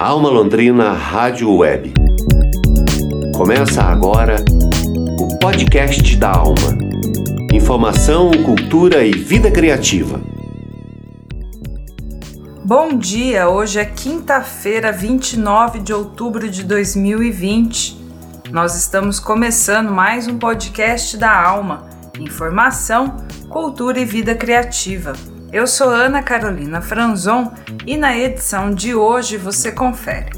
Alma Londrina Rádio Web. Começa agora o podcast da Alma. Informação, cultura e vida criativa. Bom dia, hoje é quinta-feira, 29 de outubro de 2020. Nós estamos começando mais um podcast da Alma. Informação, cultura e vida criativa. Eu sou Ana Carolina Franzon e na edição de hoje você confere.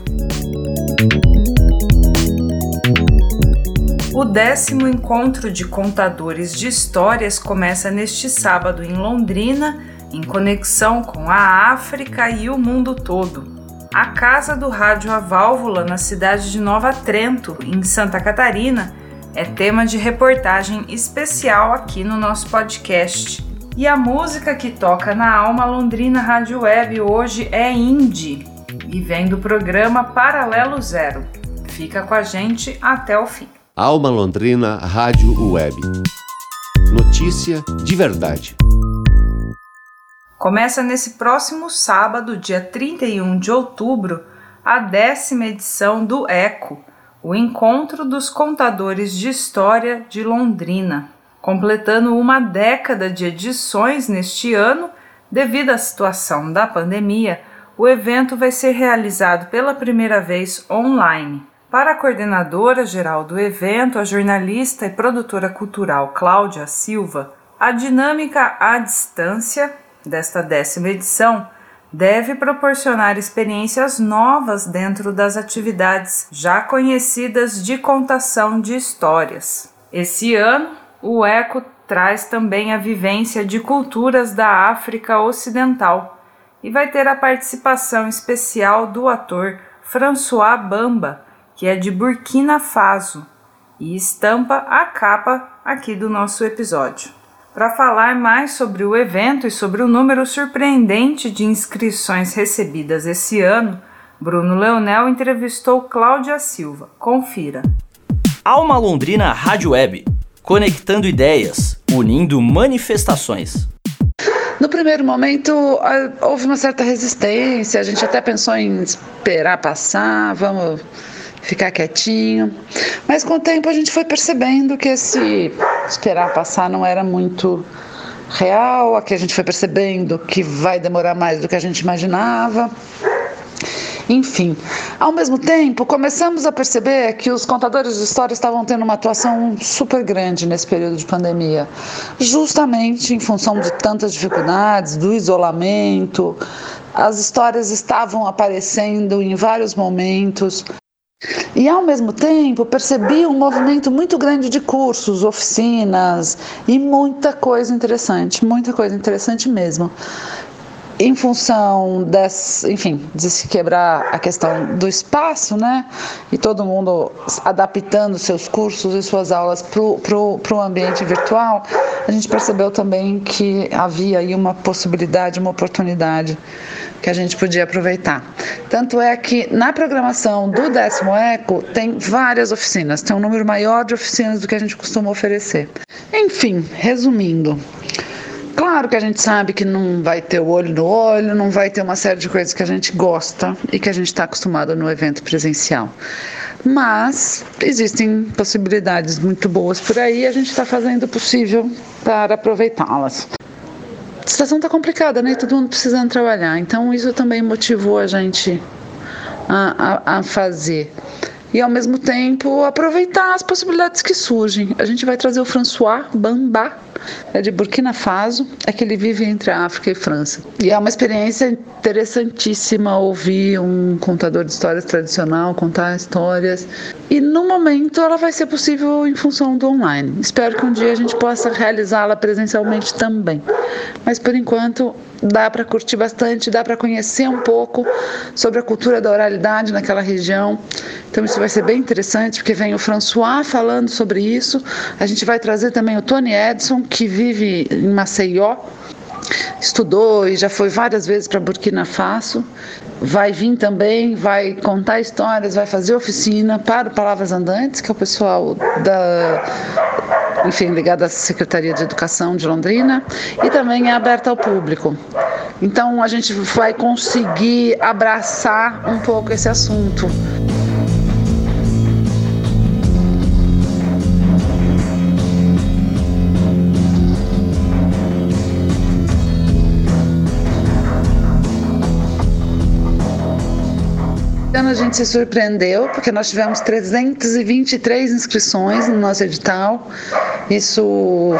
O décimo encontro de contadores de histórias começa neste sábado em Londrina, em conexão com a África e o mundo todo. A Casa do Rádio A Válvula, na cidade de Nova Trento, em Santa Catarina, é tema de reportagem especial aqui no nosso podcast. E a música que toca na Alma Londrina Rádio Web hoje é indie e vem do programa Paralelo Zero. Fica com a gente até o fim. Alma Londrina Rádio Web. Notícia de verdade. Começa nesse próximo sábado, dia 31 de outubro, a décima edição do ECO, o Encontro dos Contadores de História de Londrina completando uma década de edições neste ano, devido à situação da pandemia, o evento vai ser realizado pela primeira vez online. Para a coordenadora geral do evento, a jornalista e produtora cultural Cláudia Silva, a dinâmica à distância desta décima edição deve proporcionar experiências novas dentro das atividades já conhecidas de contação de histórias. Esse ano, o eco traz também a vivência de culturas da África Ocidental e vai ter a participação especial do ator François Bamba, que é de Burkina Faso, e estampa a capa aqui do nosso episódio. Para falar mais sobre o evento e sobre o número surpreendente de inscrições recebidas esse ano, Bruno Leonel entrevistou Cláudia Silva. Confira. Alma Londrina Rádio Web conectando ideias, unindo manifestações. No primeiro momento, houve uma certa resistência, a gente até pensou em esperar passar, vamos ficar quietinho. Mas com o tempo a gente foi percebendo que esse esperar passar não era muito real, aqui a gente foi percebendo que vai demorar mais do que a gente imaginava. Enfim, ao mesmo tempo, começamos a perceber que os contadores de histórias estavam tendo uma atuação super grande nesse período de pandemia, justamente em função de tantas dificuldades, do isolamento. As histórias estavam aparecendo em vários momentos. E ao mesmo tempo percebi um movimento muito grande de cursos, oficinas e muita coisa interessante, muita coisa interessante mesmo em função desse, enfim, de se quebrar a questão do espaço, né? E todo mundo adaptando seus cursos e suas aulas para o ambiente virtual, a gente percebeu também que havia aí uma possibilidade, uma oportunidade que a gente podia aproveitar. Tanto é que na programação do décimo eco tem várias oficinas, tem um número maior de oficinas do que a gente costuma oferecer. Enfim, resumindo, Claro que a gente sabe que não vai ter o olho no olho, não vai ter uma série de coisas que a gente gosta e que a gente está acostumado no evento presencial. Mas existem possibilidades muito boas por aí e a gente está fazendo o possível para aproveitá-las. A situação está complicada, né? Todo mundo precisando trabalhar. Então, isso também motivou a gente a, a, a fazer e ao mesmo tempo aproveitar as possibilidades que surgem. A gente vai trazer o François Bamba, é de Burkina Faso, é que ele vive entre a África e França. E é uma experiência interessantíssima ouvir um contador de histórias tradicional contar histórias. E no momento ela vai ser possível em função do online. Espero que um dia a gente possa realizá-la presencialmente também. Mas por enquanto dá para curtir bastante, dá para conhecer um pouco sobre a cultura da oralidade naquela região. Então isso vai ser bem interessante, porque vem o François falando sobre isso. A gente vai trazer também o Tony Edson, que vive em Maceió, estudou e já foi várias vezes para Burkina Faso. Vai vir também, vai contar histórias, vai fazer oficina para Palavras Andantes, que é o pessoal da enfim, ligado à Secretaria de Educação de Londrina, e também é aberta ao público. Então a gente vai conseguir abraçar um pouco esse assunto. A gente se surpreendeu, porque nós tivemos 323 inscrições no nosso edital. Isso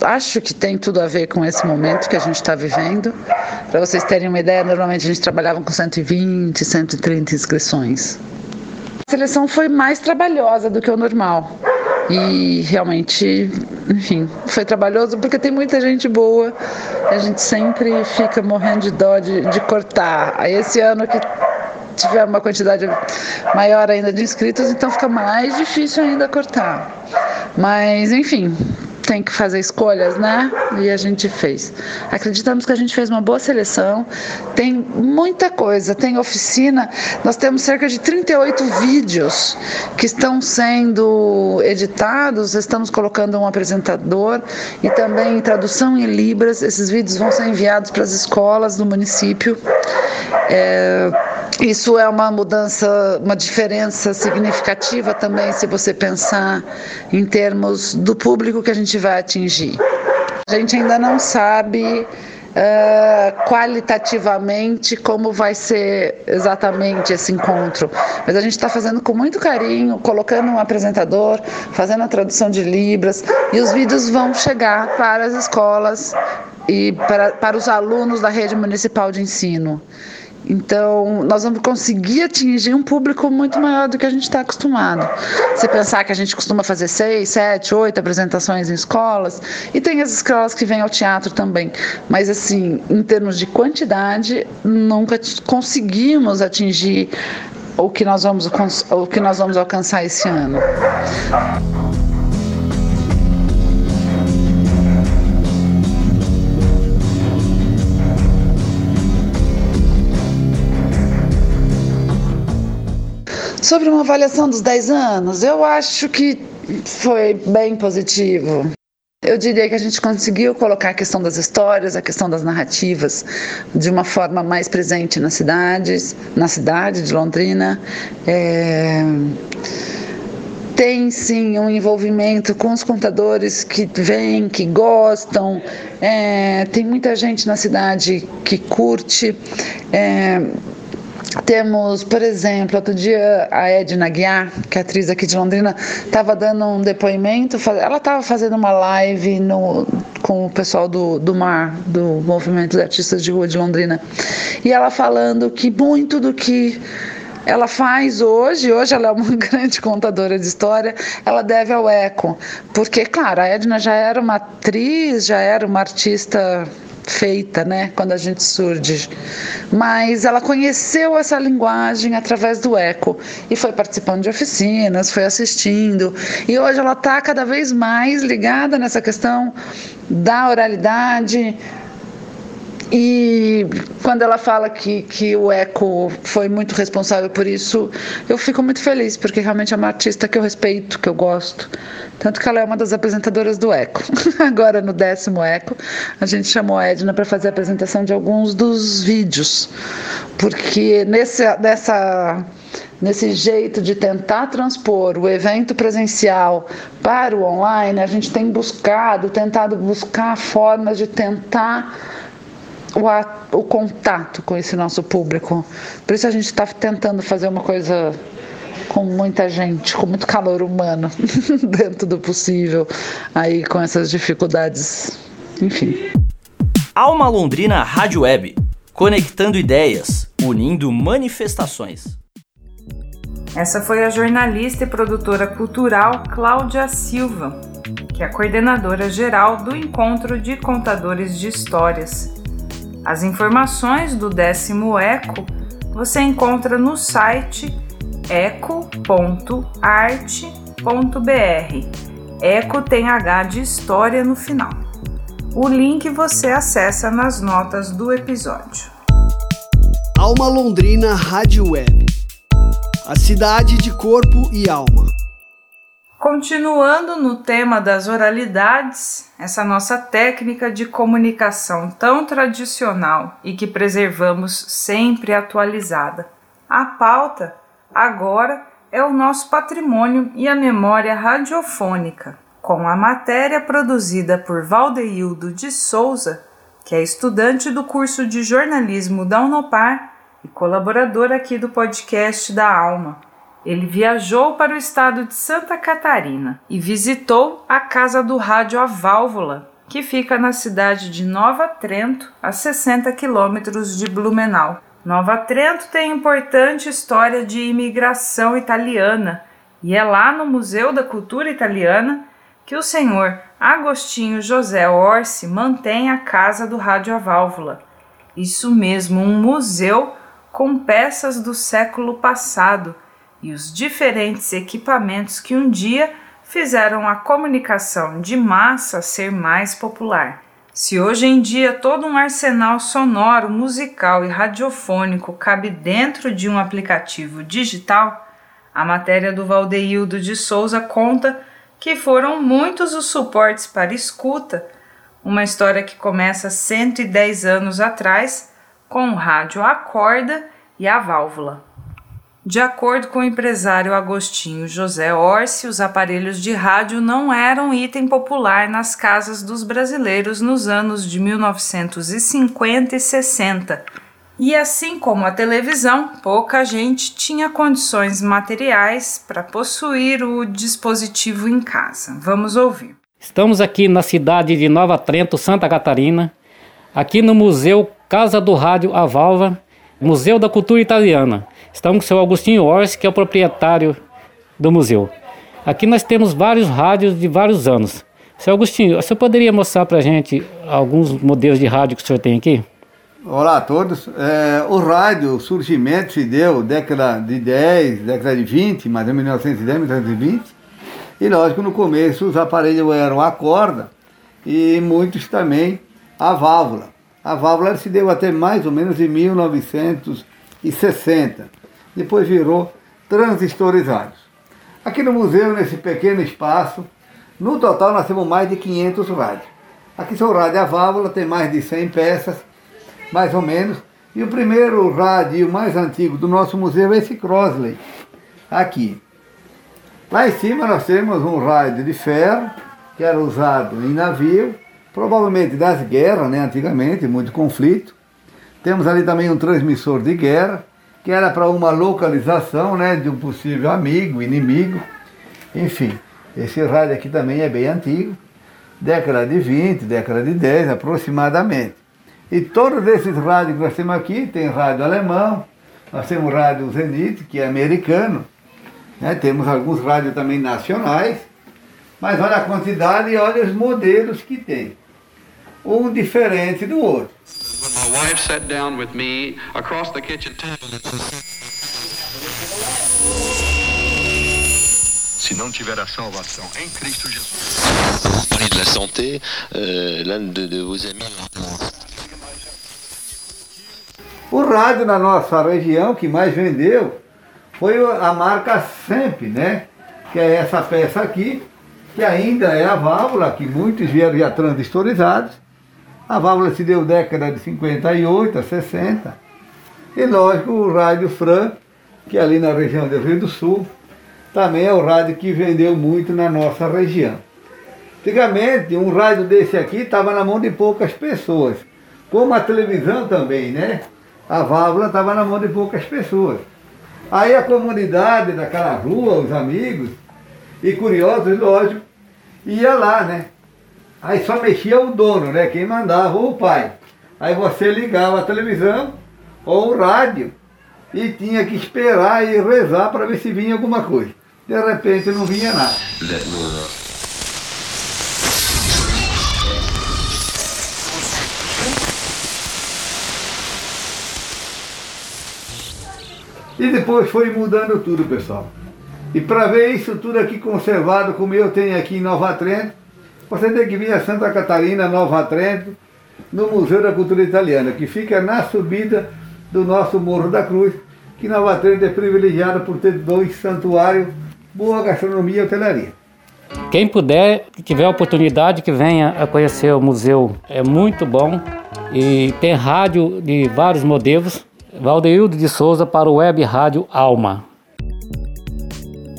acho que tem tudo a ver com esse momento que a gente está vivendo. Para vocês terem uma ideia, normalmente a gente trabalhava com 120, 130 inscrições. A seleção foi mais trabalhosa do que o normal. E realmente, enfim, foi trabalhoso porque tem muita gente boa. A gente sempre fica morrendo de dó de, de cortar. Aí esse ano que tiver uma quantidade maior ainda de inscritos, então fica mais difícil ainda cortar. Mas, enfim, tem que fazer escolhas, né? E a gente fez. Acreditamos que a gente fez uma boa seleção. Tem muita coisa, tem oficina. Nós temos cerca de 38 vídeos que estão sendo editados. Estamos colocando um apresentador e também tradução em libras. Esses vídeos vão ser enviados para as escolas do município. É, isso é uma mudança, uma diferença significativa também, se você pensar em termos do público que a gente vai atingir. A gente ainda não sabe Uh, qualitativamente como vai ser exatamente esse encontro. Mas a gente está fazendo com muito carinho, colocando um apresentador, fazendo a tradução de Libras, e os vídeos vão chegar para as escolas e para, para os alunos da rede municipal de ensino. Então, nós vamos conseguir atingir um público muito maior do que a gente está acostumado. Se pensar que a gente costuma fazer seis, sete, oito apresentações em escolas, e tem as escolas que vêm ao teatro também, mas assim, em termos de quantidade, nunca conseguimos atingir o que nós vamos, o que nós vamos alcançar esse ano. Sobre uma avaliação dos 10 anos, eu acho que foi bem positivo. Eu diria que a gente conseguiu colocar a questão das histórias, a questão das narrativas, de uma forma mais presente nas cidades, na cidade de Londrina. É... Tem sim um envolvimento com os contadores que vêm, que gostam. É... Tem muita gente na cidade que curte. É temos, por exemplo, outro dia a Edna Guiar, que é atriz aqui de Londrina, estava dando um depoimento, ela estava fazendo uma live no, com o pessoal do, do MAR, do Movimento de Artistas de Rua de Londrina, e ela falando que muito do que ela faz hoje, hoje ela é uma grande contadora de história, ela deve ao eco, porque, claro, a Edna já era uma atriz, já era uma artista feita, né, quando a gente surge. Mas ela conheceu essa linguagem através do eco e foi participando de oficinas, foi assistindo. E hoje ela está cada vez mais ligada nessa questão da oralidade, e quando ela fala que, que o Eco foi muito responsável por isso, eu fico muito feliz, porque realmente é uma artista que eu respeito, que eu gosto. Tanto que ela é uma das apresentadoras do Eco. Agora, no décimo Eco, a gente chamou a Edna para fazer a apresentação de alguns dos vídeos, porque nesse, nessa nesse jeito de tentar transpor o evento presencial para o online, a gente tem buscado, tentado buscar formas de tentar o, o contato com esse nosso público. Por isso a gente está tentando fazer uma coisa com muita gente, com muito calor humano, dentro do possível, aí com essas dificuldades, enfim. Alma Londrina Rádio Web, conectando ideias, unindo manifestações. Essa foi a jornalista e produtora cultural Cláudia Silva, que é a coordenadora geral do Encontro de Contadores de Histórias, as informações do décimo ECO você encontra no site eco.arte.br. Eco tem H de história no final. O link você acessa nas notas do episódio. Alma Londrina Rádio Web. A cidade de corpo e alma. Continuando no tema das oralidades, essa nossa técnica de comunicação tão tradicional e que preservamos sempre atualizada. A pauta, agora, é o nosso patrimônio e a memória radiofônica, com a matéria produzida por Valdeildo de Souza, que é estudante do curso de jornalismo da Unopar e colaborador aqui do podcast da Alma. Ele viajou para o estado de Santa Catarina e visitou a Casa do Rádio A Válvula, que fica na cidade de Nova Trento, a 60 quilômetros de Blumenau. Nova Trento tem importante história de imigração italiana e é lá no Museu da Cultura Italiana que o senhor Agostinho José Orsi mantém a Casa do Rádio A Válvula. Isso mesmo, um museu com peças do século passado e os diferentes equipamentos que um dia fizeram a comunicação de massa ser mais popular. Se hoje em dia todo um arsenal sonoro, musical e radiofônico cabe dentro de um aplicativo digital, a matéria do Valdeildo de Souza conta que foram muitos os suportes para escuta, uma história que começa 110 anos atrás com o rádio a corda e a válvula. De acordo com o empresário Agostinho José Orsi, os aparelhos de rádio não eram item popular nas casas dos brasileiros nos anos de 1950 e 60. E assim como a televisão, pouca gente tinha condições materiais para possuir o dispositivo em casa. Vamos ouvir. Estamos aqui na cidade de Nova Trento, Santa Catarina, aqui no Museu Casa do Rádio A Valva, Museu da Cultura Italiana. Estamos com o seu Agostinho Orsi, que é o proprietário do museu. Aqui nós temos vários rádios de vários anos. Seu Agostinho, você poderia mostrar para a gente alguns modelos de rádio que o senhor tem aqui? Olá a todos. É, o rádio, o surgimento se deu década de 10, década de 20, mais ou menos 1910, 1920. E lógico, no começo os aparelhos eram a corda e muitos também a válvula. A válvula se deu até mais ou menos em 1960 depois virou transistorizados. Aqui no museu, nesse pequeno espaço, no total nós temos mais de 500 rádios. Aqui são rádio a válvula, tem mais de 100 peças, mais ou menos. E o primeiro rádio mais antigo do nosso museu é esse Crosley, aqui. Lá em cima nós temos um rádio de ferro, que era usado em navio, provavelmente das guerras, né, antigamente, muito conflito. Temos ali também um transmissor de guerra, que era para uma localização né, de um possível amigo, inimigo. Enfim, esse rádio aqui também é bem antigo, década de 20, década de 10 aproximadamente. E todos esses rádios que nós temos aqui, tem rádio alemão, nós temos rádio Zenit, que é americano, né? temos alguns rádios também nacionais, mas olha a quantidade e olha os modelos que tem. Um diferente do outro. My wife sat down with me across the kitchen table. Se não tiver a salvação em Cristo Jesus. Parler de la santé, euh, l'un de, de vos amis. O rádio na nossa região que mais vendeu foi a marca Semp, né? Que é essa peça aqui, que ainda é a válvula, que muitos vieram já transistorizados a válvula se deu década de 58 a 60. E lógico, o rádio Fran, que é ali na região do Rio do Sul, também é o rádio que vendeu muito na nossa região. Antigamente, um rádio desse aqui estava na mão de poucas pessoas. Como a televisão também, né? A válvula estava na mão de poucas pessoas. Aí a comunidade daquela rua, os amigos, e curiosos, lógico, ia lá, né? Aí só mexia o dono, né? Quem mandava, ou o pai. Aí você ligava a televisão ou o rádio e tinha que esperar e rezar para ver se vinha alguma coisa. De repente não vinha nada. E depois foi mudando tudo, pessoal. E para ver isso tudo aqui conservado, como eu tenho aqui em Nova Trento, você tem que vir a Santa Catarina, Nova Trento, no Museu da Cultura Italiana, que fica na subida do nosso Morro da Cruz, que Nova Trento é privilegiada por ter dois santuários, boa gastronomia e hotelaria. Quem puder, que tiver oportunidade, que venha a conhecer o museu. É muito bom e tem rádio de vários modelos. Valdeildo de Souza para o Web Rádio Alma.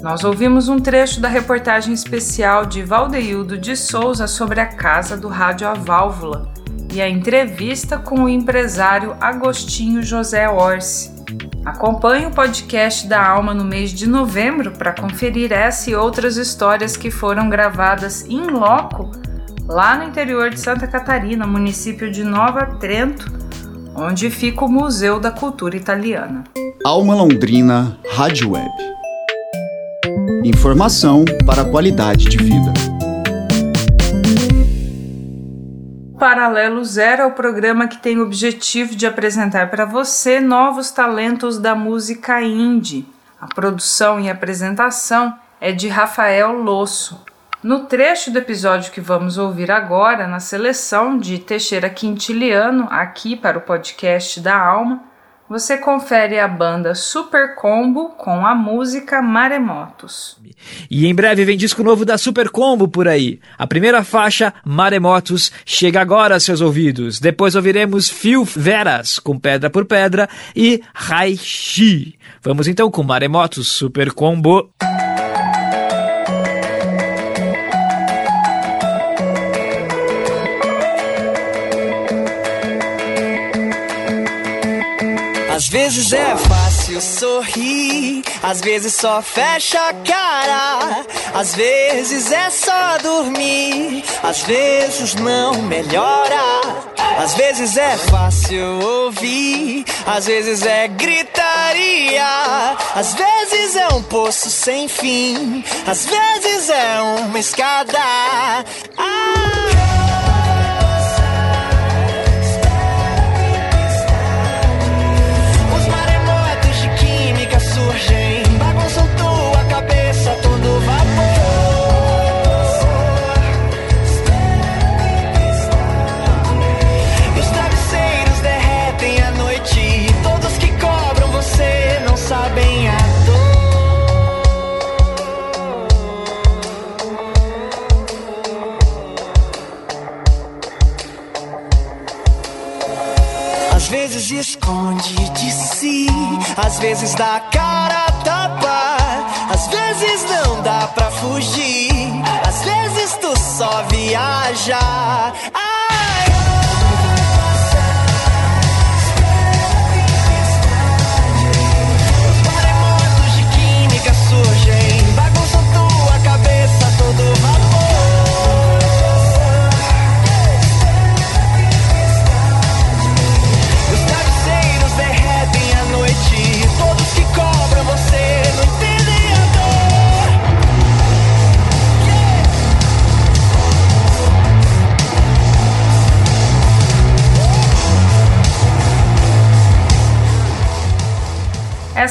Nós ouvimos um trecho da reportagem especial de Valdeildo de Souza sobre a Casa do Rádio A Válvula e a entrevista com o empresário Agostinho José Orsi. Acompanhe o podcast da Alma no mês de novembro para conferir essa e outras histórias que foram gravadas em loco lá no interior de Santa Catarina, município de Nova Trento, onde fica o Museu da Cultura Italiana. Alma Londrina Rádio Web. Informação para a qualidade de vida. Paralelo Zero é o programa que tem o objetivo de apresentar para você novos talentos da música indie. A produção e apresentação é de Rafael Losso. No trecho do episódio que vamos ouvir agora, na seleção de Teixeira Quintiliano, aqui para o podcast da Alma, você confere a banda Super Combo com a música Maremotos. E em breve vem disco novo da Super Combo por aí. A primeira faixa, Maremotos, chega agora aos seus ouvidos. Depois ouviremos Fio Veras com Pedra por Pedra e Raishi. Vamos então com Maremotos Super Combo. Às vezes é fácil sorrir, às vezes só fecha a cara. Às vezes é só dormir, às vezes não melhora. Às vezes é fácil ouvir, às vezes é gritaria. Às vezes é um poço sem fim, às vezes é uma escada. Ah! Vezes dá cara a tapa, às vezes não dá pra fugir, às vezes tu só viaja.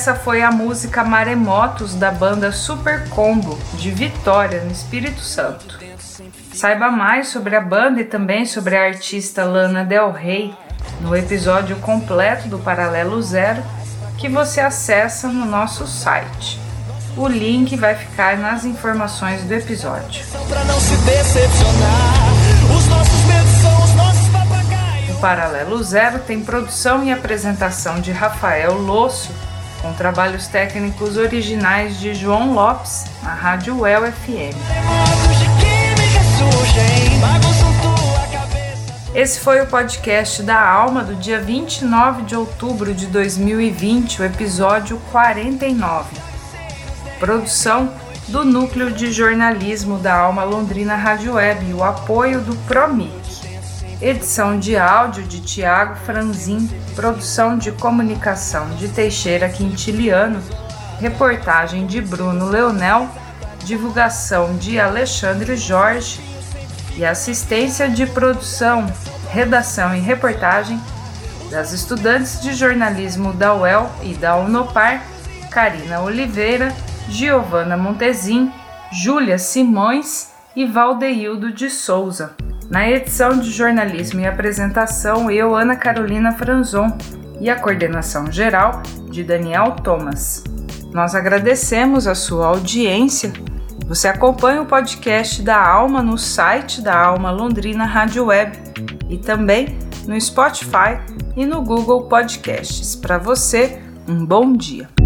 Essa foi a música Maremotos da banda Super Combo, de Vitória, no Espírito Santo. Saiba mais sobre a banda e também sobre a artista Lana Del Rey no episódio completo do Paralelo Zero que você acessa no nosso site. O link vai ficar nas informações do episódio. O Paralelo Zero tem produção e apresentação de Rafael Losso, com trabalhos técnicos originais de João Lopes, na Rádio UEL FM. Esse foi o podcast da Alma do dia 29 de outubro de 2020, o episódio 49. Produção do Núcleo de Jornalismo da Alma Londrina Rádio Web e o apoio do Promic. Edição de áudio de Tiago Franzin, produção de comunicação de Teixeira Quintiliano, reportagem de Bruno Leonel, divulgação de Alexandre Jorge. E assistência de produção, redação e reportagem das estudantes de jornalismo da UEL e da Unopar, Karina Oliveira, Giovana Montezin, Júlia Simões e Valdeildo de Souza. Na edição de jornalismo e apresentação, eu, Ana Carolina Franzon, e a coordenação geral de Daniel Thomas. Nós agradecemos a sua audiência Você acompanha o podcast da Alma no site da Alma Londrina Rádio Web e também no Spotify e no Google Podcasts. Para você, um bom dia.